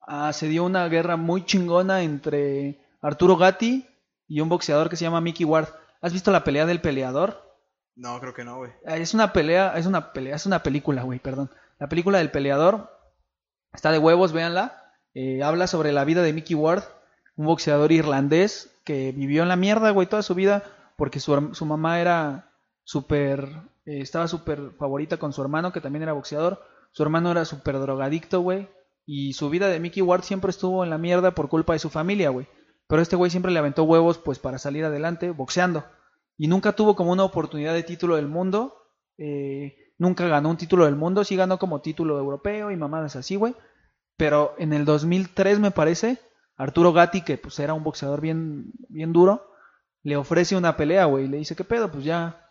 ah, se dio una guerra muy chingona entre Arturo Gatti y un boxeador que se llama Mickey Ward. ¿Has visto la pelea del peleador? No, creo que no, güey. Ah, Es una pelea, es una pelea, es una película, güey, perdón. La película del peleador está de huevos, véanla. Eh, habla sobre la vida de Mickey Ward, un boxeador irlandés que vivió en la mierda, güey, toda su vida porque su, su mamá era súper, eh, estaba súper favorita con su hermano que también era boxeador. Su hermano era súper drogadicto, güey. Y su vida de Mickey Ward siempre estuvo en la mierda por culpa de su familia, güey. Pero este güey siempre le aventó huevos, pues, para salir adelante boxeando. Y nunca tuvo como una oportunidad de título del mundo. eh, nunca ganó un título del mundo. Sí ganó como título europeo y mamadas así, güey. Pero en el 2003, me parece, Arturo Gatti, que pues era un boxeador bien, bien duro, le ofrece una pelea, güey. Le dice, ¿qué pedo? Pues ya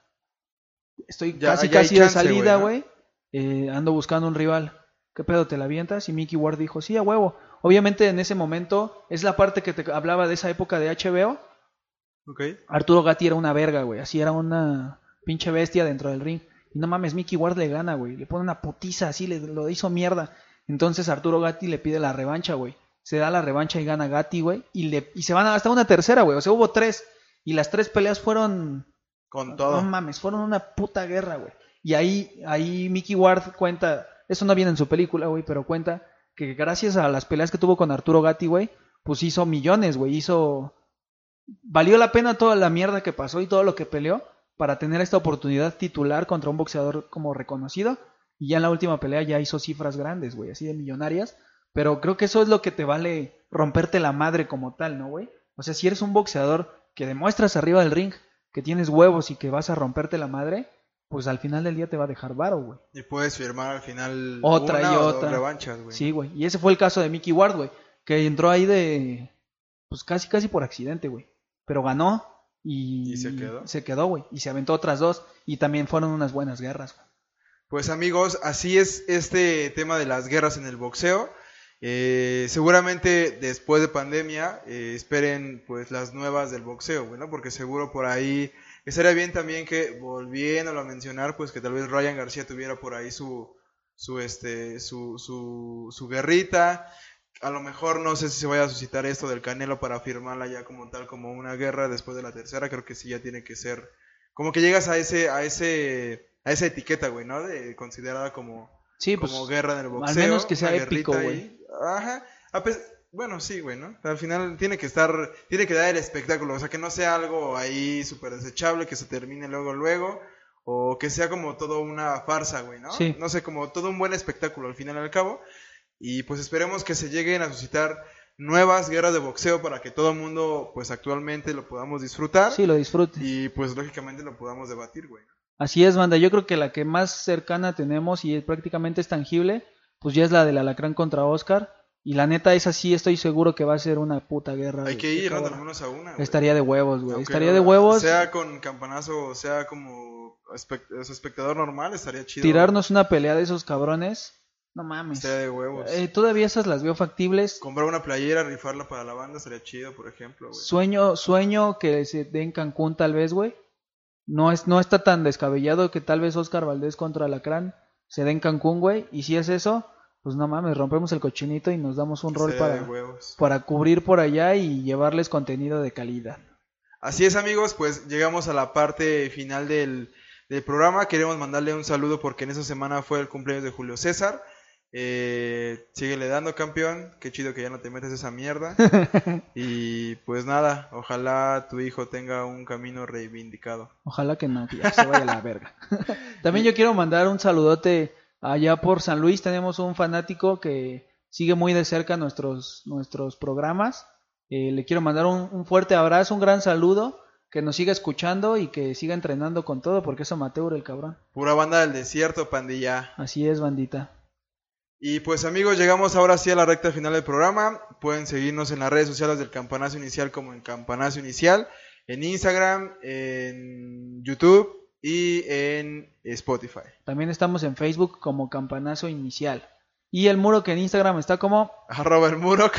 estoy Ya- casi, ya casi de chance, salida, güey, güey. Eh, ando buscando un rival. ¿Qué pedo? ¿Te la avientas? Y Mickey Ward dijo, sí, a huevo. Obviamente en ese momento, es la parte que te hablaba de esa época de HBO. Arturo Gatti era una verga, güey. Así era una pinche bestia dentro del ring. Y no mames, Mickey Ward le gana, güey. Le pone una putiza así, le, lo hizo mierda. Entonces Arturo Gatti le pide la revancha, güey. Se da la revancha y gana Gatti, güey. Y, le, y se van hasta una tercera, güey. O sea, hubo tres. Y las tres peleas fueron Con todo. no mames, fueron una puta guerra, güey. Y ahí, ahí Mickey Ward cuenta, eso no viene en su película, güey, pero cuenta que gracias a las peleas que tuvo con Arturo Gatti, güey, pues hizo millones, güey, hizo... Valió la pena toda la mierda que pasó y todo lo que peleó para tener esta oportunidad titular contra un boxeador como reconocido. Y ya en la última pelea ya hizo cifras grandes, güey, así de millonarias. Pero creo que eso es lo que te vale romperte la madre como tal, ¿no, güey? O sea, si eres un boxeador que demuestras arriba del ring que tienes huevos y que vas a romperte la madre, pues al final del día te va a dejar varo, güey. Y puedes firmar al final Otra una y otra. revanchas, güey. Sí, güey. Y ese fue el caso de Mickey Ward, güey. Que entró ahí de. Pues casi, casi por accidente, güey. Pero ganó y. ¿Y se quedó? Se quedó, güey. Y se aventó otras dos. Y también fueron unas buenas guerras, güey. Pues amigos, así es este tema de las guerras en el boxeo. Eh, seguramente después de pandemia eh, esperen pues las nuevas del boxeo, güey, ¿no? Porque seguro por ahí estaría bien también que volviéndolo a mencionar, pues que tal vez Ryan García tuviera por ahí su su este su su, su guerrita. A lo mejor no sé si se vaya a suscitar esto del Canelo para firmarla ya como tal como una guerra después de la tercera, creo que sí ya tiene que ser como que llegas a ese a ese a esa etiqueta, güey, ¿no? De considerada como Sí, pues. como guerra en el boxeo. al menos que sea épico, güey. Ajá. A bueno, sí, güey, ¿no? Al final tiene que estar, tiene que dar el espectáculo, o sea, que no sea algo ahí súper desechable, que se termine luego, luego, o que sea como todo una farsa, güey, ¿no? Sí. No sé, como todo un buen espectáculo al final y al cabo. Y pues esperemos que se lleguen a suscitar nuevas guerras de boxeo para que todo el mundo, pues actualmente lo podamos disfrutar. Sí, lo disfrute. Y pues lógicamente lo podamos debatir, güey. Así es, banda. Yo creo que la que más cercana tenemos y prácticamente es tangible, pues ya es la del Alacrán contra Oscar. Y la neta, esa sí estoy seguro que va a ser una puta guerra. Hay que ir. Al menos a una. güey. Estaría de huevos, güey. Aunque Estaría no- de huevos Sea con campanazo o sea como espectador normal, estaría chido. tirarnos una pelea de esos cabrones. No mames. Estaría de huevos. Eh, todavía esas las veo factibles. Comprar una playera, rifarla para la banda, estaría chido, por ejemplo, güey. Sueño, sueño que se dé en Cancún tal vez, güey. No, es, no está tan descabellado que tal vez Oscar Valdés contra Alacrán se dé en Cancún, güey. Y si es eso, pues no mames, rompemos el cochinito y nos damos un rol para, para cubrir por allá y llevarles contenido de calidad. Así es, amigos, pues llegamos a la parte final del, del programa. Queremos mandarle un saludo porque en esa semana fue el cumpleaños de Julio César. Eh, síguele dando, campeón. Qué chido que ya no te metes esa mierda. y pues nada, ojalá tu hijo tenga un camino reivindicado. Ojalá que no, que ya se vaya a la verga. También yo quiero mandar un saludote allá por San Luis. Tenemos un fanático que sigue muy de cerca nuestros, nuestros programas. Eh, le quiero mandar un, un fuerte abrazo, un gran saludo. Que nos siga escuchando y que siga entrenando con todo, porque es amateur el cabrón. Pura banda del desierto, pandilla. Así es, bandita. Y pues amigos, llegamos ahora sí a la recta final del programa. Pueden seguirnos en las redes sociales del Campanazo Inicial como en Campanazo Inicial, en Instagram, en YouTube y en Spotify. También estamos en Facebook como Campanazo Inicial. Y el muro que en Instagram está como Arroba el muro.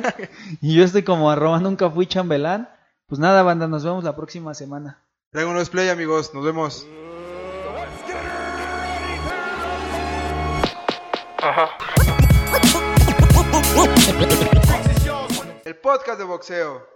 Y yo estoy como arroba nunca fui chambelán. Pues nada, banda, nos vemos la próxima semana. Dragon Ball Play amigos, nos vemos. El podcast de boxeo.